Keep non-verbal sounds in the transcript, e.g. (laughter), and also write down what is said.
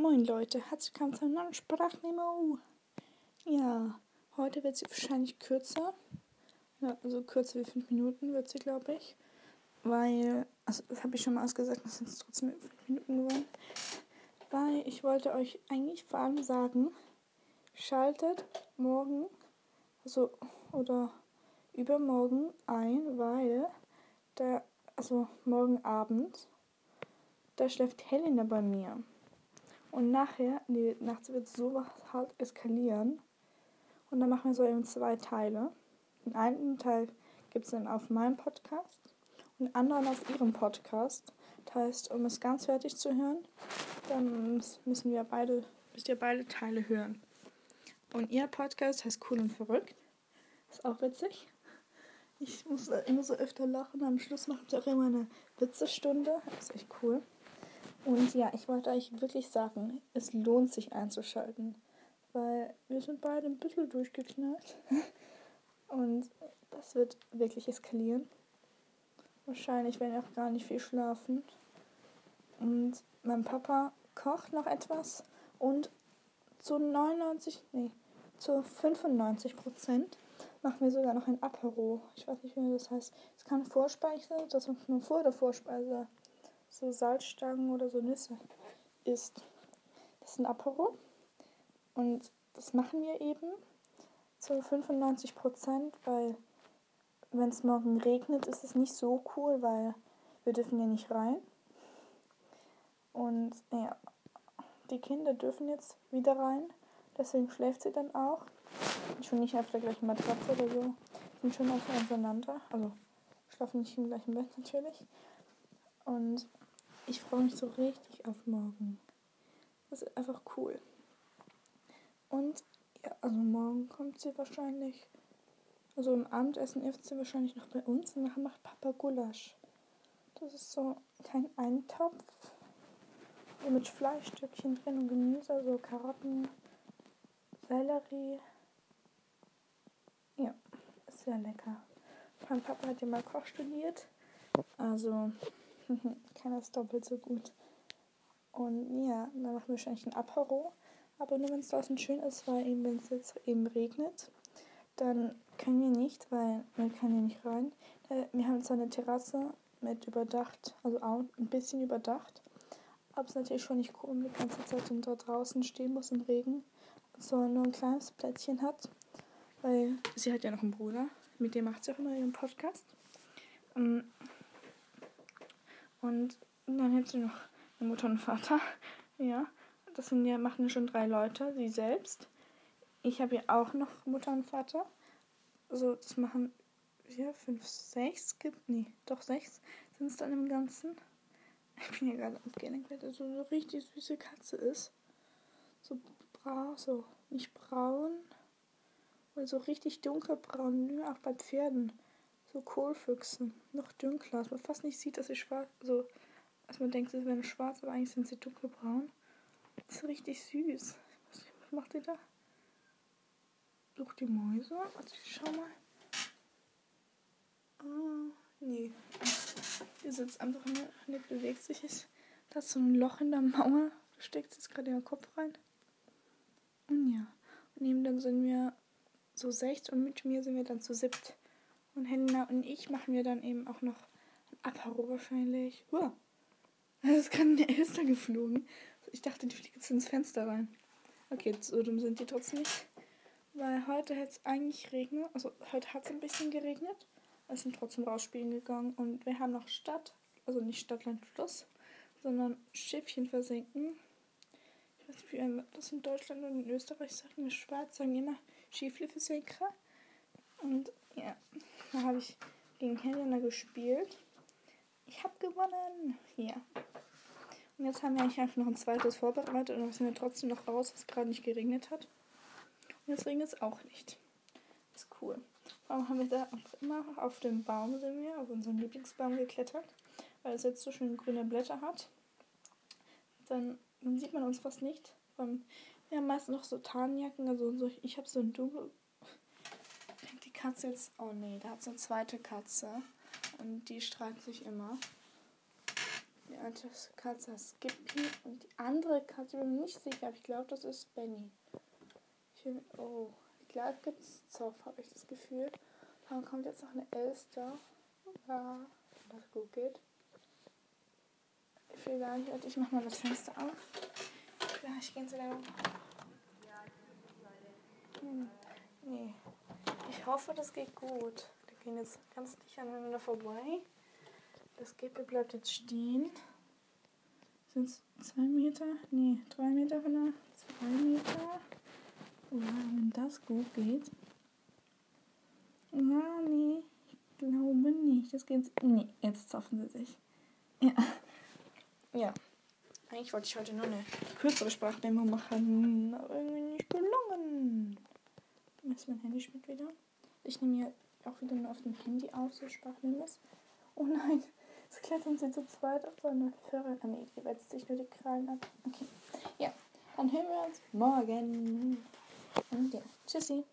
Moin Leute, herzlich willkommen zu einer neuen Sprachnemo. Ja, heute wird sie wahrscheinlich kürzer. Ja, also kürzer wie 5 Minuten wird sie, glaube ich. Weil, also das habe ich schon mal ausgesagt, das sind trotzdem 5 Minuten geworden. Weil ich wollte euch eigentlich vor allem sagen, schaltet morgen, also oder übermorgen ein, weil da, also morgen Abend, da schläft Helena bei mir. Und nachher, die Nacht wird so hart eskalieren. Und dann machen wir so eben zwei Teile. Den einen Teil gibt es dann auf meinem Podcast und den anderen auf ihrem Podcast. Das heißt, um es ganz fertig zu hören, dann müssen wir beide, müsst ihr beide Teile hören. Und ihr Podcast heißt Cool und Verrückt. Ist auch witzig. Ich muss immer so öfter lachen. Am Schluss mache ich auch immer eine Witzestunde. Ist echt cool. Und ja, ich wollte euch wirklich sagen, es lohnt sich einzuschalten, weil wir sind beide ein bisschen durchgeknallt. (laughs) Und das wird wirklich eskalieren. Wahrscheinlich werden wir auch gar nicht viel schlafen. Und mein Papa kocht noch etwas und zu 99, nee, zu 95 Prozent machen wir sogar noch ein Apero. Ich weiß nicht, wie das heißt. Es kann Vorspeise, das ist nur vor der Vorspeise so Salzstangen oder so Nüsse isst. Das ist ein Apero. Und das machen wir eben zu 95 Prozent, weil wenn es morgen regnet, ist es nicht so cool, weil wir dürfen ja nicht rein. Und ja, die Kinder dürfen jetzt wieder rein. Deswegen schläft sie dann auch. Schon nicht auf der gleichen Matratze oder so. Sind schon auseinander. Also schlafen nicht im gleichen Bett natürlich. Und ich freue mich so richtig auf morgen. Das ist einfach cool. Und ja, also morgen kommt sie wahrscheinlich. Also im Abendessen isst sie wahrscheinlich noch bei uns und nachher macht Papa Gulasch. Das ist so kein Eintopf. mit Fleischstückchen drin und Gemüse, also Karotten, Sellerie. Ja, ist sehr lecker. Mein Papa hat ja mal Koch studiert. Also (laughs) kann das doppelt so gut. Und ja, dann machen wir wahrscheinlich ein Apero. Aber nur wenn es draußen schön ist, weil eben, wenn es jetzt eben regnet, dann können wir nicht, weil wir können ja nicht rein. Äh, wir haben zwar eine Terrasse mit überdacht, also auch ein bisschen überdacht. Aber es ist natürlich schon nicht cool, wenn die ganze Zeit da draußen stehen muss im Regen. So nur ein kleines Plätzchen hat. Weil sie hat ja noch einen Bruder, mit dem macht sie auch immer ihren Podcast. Ähm, und dann hat sie noch eine Mutter und Vater. Ja, das sind ja, machen schon drei Leute, sie selbst. Ich habe ja auch noch Mutter und Vater. Also das machen vier, fünf, sechs gibt. Nee, doch sechs sind es dann im Ganzen. Ich bin ja gerade abgelenkt, weil das so eine richtig süße Katze ist. So braun, so nicht braun, weil so richtig dunkelbraun, auch bei Pferden so Kohlfüchse. Noch dunkler, dass man fast nicht sieht, dass sie schwarz, so, als man denkt, sie wären schwarz, aber eigentlich sind sie dunkelbraun. Das ist richtig süß. Was, macht ihr da? Sucht die Mäuse? Also ich schau mal. Oh, nee. Die sitzt einfach nur, nicht bewegt sich. Ist. Da ist so ein Loch in der Mauer. Da steckt sie jetzt gerade in den Kopf rein. Und ja. Und neben dann sind wir so sechs und mit mir sind wir dann zu siebt. Und Helena und ich machen wir dann eben auch noch ein Aparo wahrscheinlich. Uh, das ist gerade eine Elster geflogen. Ich dachte, die fliegt jetzt ins Fenster rein. Okay, so dumm sind die trotzdem nicht. Weil heute hätte es eigentlich regnet. Also heute hat es ein bisschen geregnet. Wir sind trotzdem rausspielen gegangen. Und wir haben noch Stadt, also nicht Stadtland Fluss, sondern Schiffchen versenken. Ich weiß nicht, wie man das in Deutschland und in Österreich sagt. In der Schweiz sagen immer Schieflifesenker. Und habe ich gegen Helena gespielt. Ich habe gewonnen. Ja. Und jetzt haben wir eigentlich einfach noch ein zweites vorbereitet und dann sind wir trotzdem noch raus, was gerade nicht geregnet hat. Und jetzt regnet es auch nicht. ist cool. Warum haben wir da auch immer auf dem Baum sind wir, auf unserem Lieblingsbaum geklettert, weil es jetzt so schön grüne Blätter hat. Dann, dann sieht man uns fast nicht. Wir haben meistens noch so Tarnjacken, also so, ich habe so ein dunkel, Katze jetzt. Oh nee, da hat es eine zweite Katze. Und die streitet sich immer. Ja. eine Katze heißt Skippy und die andere Katze bin mir nicht sicher, aber ich glaube, das ist Benny. Ich will, oh, gleich gibt es Zoff, habe ich das Gefühl. Dann kommt jetzt noch eine Elster. Ja, das gut geht. Vielleicht, ich mach mal das Fenster auf. Vielleicht gehen sie da. Hm. Ich hoffe, das geht gut. Wir gehen jetzt ganz dicht aneinander vorbei. Das Gipfel bleibt jetzt stehen. Sind es zwei Meter? Nee, drei Meter von der. Zwei Meter. Wow, wenn das gut geht. Ja, nee, ich glaube nicht. Das geht. Nee, jetzt zapfen sie sich. Ja. Ja. Eigentlich wollte ich heute nur eine kürzere Sprachdemo machen, aber irgendwie. Da ist mein Handy schmeckt wieder. Ich nehme hier auch wieder nur auf dem Handy auf, so Sprachdemos. Oh nein, es klettern sie zu zweit auf so eine Föhre. Ah nee, wetzt sich nur die Krallen ab. Okay. Ja, dann hören wir uns morgen. Und ja, tschüssi.